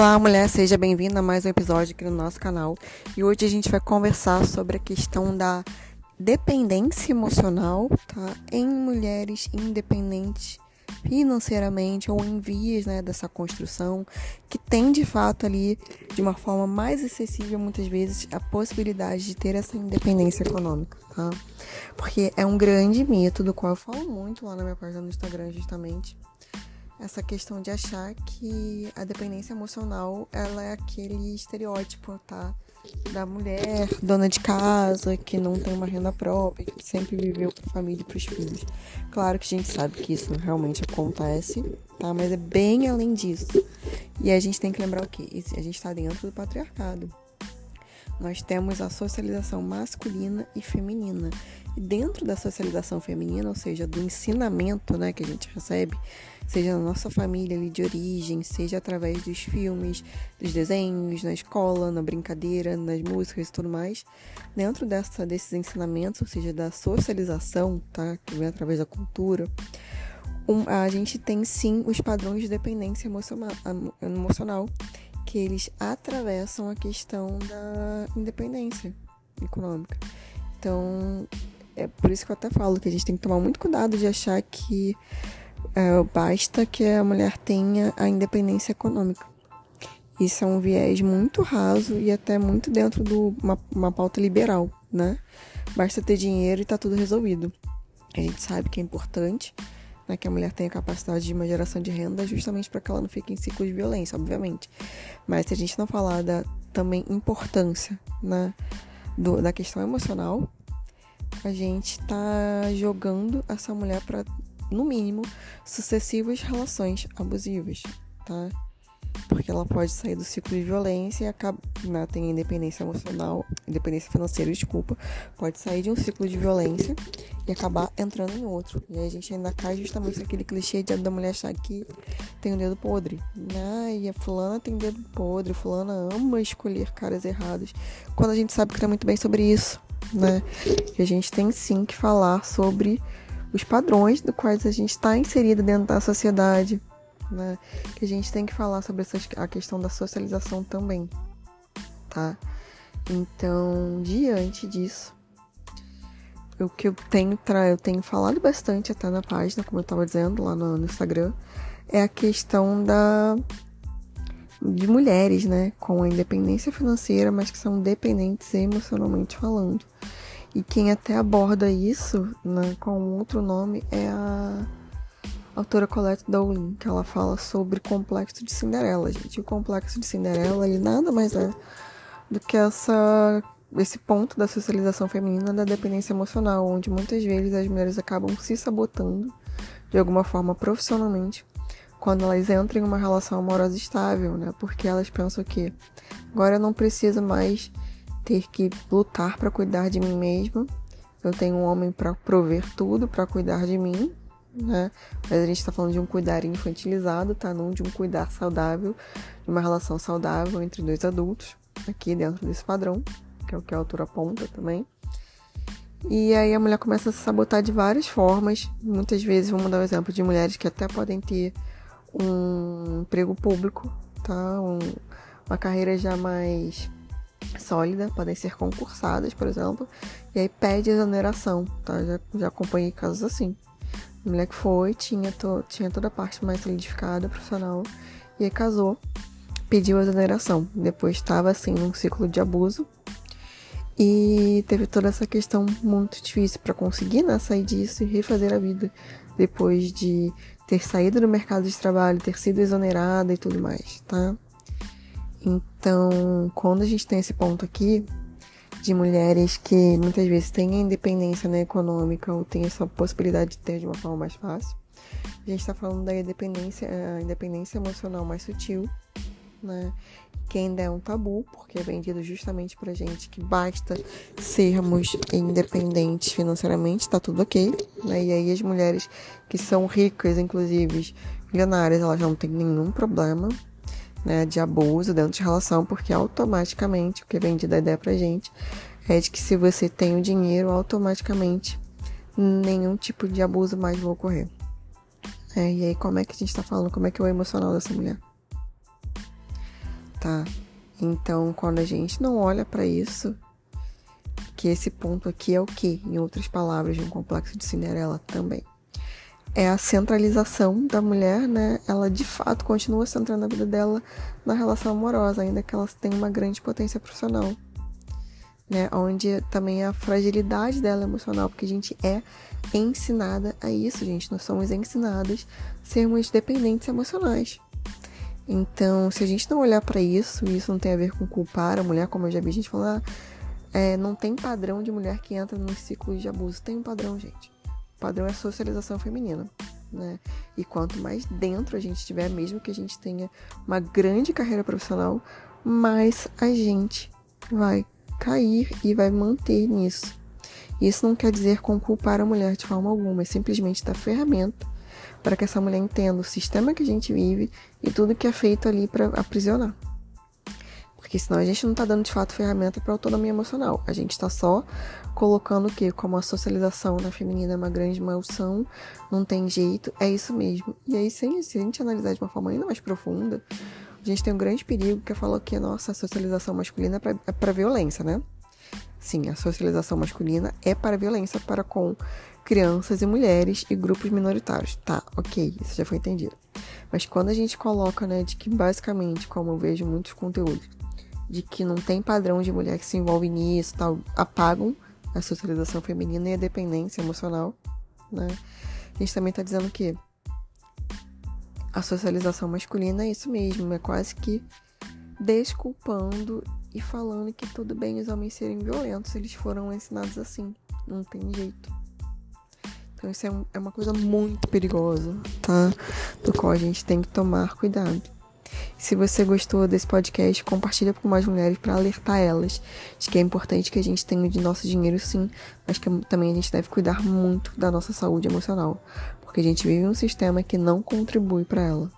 Olá, mulher, seja bem-vinda a mais um episódio aqui no nosso canal. E hoje a gente vai conversar sobre a questão da dependência emocional, tá? Em mulheres independentes financeiramente ou em vias, né, dessa construção, que tem de fato ali, de uma forma mais acessível muitas vezes, a possibilidade de ter essa independência econômica, tá? Porque é um grande mito do qual eu falo muito lá na minha página no Instagram, justamente essa questão de achar que a dependência emocional ela é aquele estereótipo, tá? Da mulher dona de casa, que não tem uma renda própria, que sempre viveu para a família e para os filhos. Claro que a gente sabe que isso realmente acontece, tá? Mas é bem além disso. E a gente tem que lembrar o quê? A gente está dentro do patriarcado nós temos a socialização masculina e feminina. E dentro da socialização feminina, ou seja, do ensinamento né, que a gente recebe, seja na nossa família ali de origem, seja através dos filmes, dos desenhos, na escola, na brincadeira, nas músicas e tudo mais, dentro dessa, desses ensinamentos, ou seja, da socialização, tá, que vem através da cultura, um, a gente tem sim os padrões de dependência emocional, emocional que eles atravessam a questão da independência econômica. Então, é por isso que eu até falo que a gente tem que tomar muito cuidado de achar que é, basta que a mulher tenha a independência econômica. Isso é um viés muito raso e até muito dentro de uma, uma pauta liberal, né? Basta ter dinheiro e tá tudo resolvido. A gente sabe que é importante, né, que a mulher tenha capacidade de uma geração de renda justamente para que ela não fique em ciclos de violência, obviamente. Mas se a gente não falar da também importância né, do, da questão emocional, a gente está jogando essa mulher para, no mínimo, sucessivas relações abusivas, tá? Porque ela pode sair do ciclo de violência e acaba, né, tem independência emocional, independência financeira, desculpa, pode sair de um ciclo de violência e acabar entrando em outro. E aí a gente ainda cai justamente naquele clichê de, da mulher achar que tem um dedo podre. E a fulana tem dedo podre, fulana ama escolher caras errados. Quando a gente sabe que tá muito bem sobre isso, né? Que a gente tem sim que falar sobre os padrões do quais a gente está inserida dentro da sociedade né? Que a gente tem que falar sobre a questão da socialização também, tá? Então, diante disso, o que eu tenho, eu tenho falado bastante até na página, como eu estava dizendo lá no, no Instagram, é a questão da de mulheres, né, com a independência financeira, mas que são dependentes emocionalmente falando. E quem até aborda isso, né, com outro nome é a autora Colette Dowling, que ela fala sobre o complexo de Cinderela, gente. O complexo de Cinderela, ele nada mais é do que essa esse ponto da socialização feminina da dependência emocional, onde muitas vezes as mulheres acabam se sabotando de alguma forma profissionalmente quando elas entram em uma relação amorosa estável, né? Porque elas pensam que agora eu não preciso mais ter que lutar para cuidar de mim mesma. Eu tenho um homem para prover tudo, para cuidar de mim, né? Mas a gente está falando de um cuidar infantilizado, tá? Não de um cuidar saudável, de uma relação saudável entre dois adultos, aqui dentro desse padrão, que é o que a autora aponta também. E aí a mulher começa a se sabotar de várias formas. Muitas vezes, vamos dar um exemplo de mulheres que até podem ter um emprego público, tá? Um, uma carreira já mais sólida, podem ser concursadas, por exemplo, e aí pede exoneração, tá? Já, já acompanhei casos assim. A mulher que foi, tinha, to, tinha toda a parte mais solidificada, profissional, e aí casou, pediu a exoneração. Depois estava assim num ciclo de abuso e teve toda essa questão muito difícil para conseguir né, sair disso e refazer a vida depois de ter saído do mercado de trabalho, ter sido exonerada e tudo mais, tá? Então, quando a gente tem esse ponto aqui, de mulheres que muitas vezes têm independência né, econômica ou têm essa possibilidade de ter de uma forma mais fácil. A gente está falando da independência, a independência emocional mais sutil, né? Que ainda é um tabu, porque é vendido justamente pra gente que basta sermos independentes financeiramente, tá tudo ok, né? E aí as mulheres que são ricas, inclusive milionárias, elas não têm nenhum problema, né, de abuso dentro de relação, porque automaticamente o que é vendido a ideia pra gente é de que se você tem o dinheiro, automaticamente nenhum tipo de abuso mais vai ocorrer. É, e aí, como é que a gente tá falando? Como é que é o emocional dessa mulher? tá? Então, quando a gente não olha para isso, que esse ponto aqui é o que, em outras palavras, de um complexo de Cinderela também. É a centralização da mulher, né? Ela de fato continua centrando a vida dela na relação amorosa, ainda que ela tenha uma grande potência profissional. Né? Onde também a fragilidade dela emocional, porque a gente é ensinada a isso, gente. Nós somos ensinadas a sermos dependentes emocionais. Então, se a gente não olhar para isso, e isso não tem a ver com culpar a mulher, como eu já vi a gente falar, é, não tem padrão de mulher que entra nos ciclos de abuso. Tem um padrão, gente. Padrão é socialização feminina. Né? E quanto mais dentro a gente estiver, mesmo que a gente tenha uma grande carreira profissional, mais a gente vai cair e vai manter nisso. Isso não quer dizer culpar a mulher de forma alguma, é simplesmente dar ferramenta para que essa mulher entenda o sistema que a gente vive e tudo que é feito ali para aprisionar. Porque senão a gente não está dando de fato ferramenta para autonomia emocional. A gente está só colocando o que? Como a socialização na feminina é uma grande maldição, não tem jeito, é isso mesmo. E aí, se a gente analisar de uma forma ainda mais profunda, a gente tem um grande perigo que é falar que, nossa, a socialização masculina é para é violência, né? Sim, a socialização masculina é para violência para com crianças e mulheres e grupos minoritários. Tá, ok, isso já foi entendido. Mas quando a gente coloca, né, de que basicamente, como eu vejo muitos conteúdos, de que não tem padrão de mulher que se envolve nisso, tal, apagam a socialização feminina e a dependência emocional, né? A gente também tá dizendo que a socialização masculina é isso mesmo, é quase que desculpando e falando que tudo bem os homens serem violentos, eles foram ensinados assim, não tem jeito. Então isso é, um, é uma coisa muito perigosa, tá? Do qual a gente tem que tomar cuidado. Se você gostou desse podcast, compartilha com mais mulheres para alertar elas de que é importante que a gente tenha de nosso dinheiro sim, mas que também a gente deve cuidar muito da nossa saúde emocional, porque a gente vive um sistema que não contribui para ela.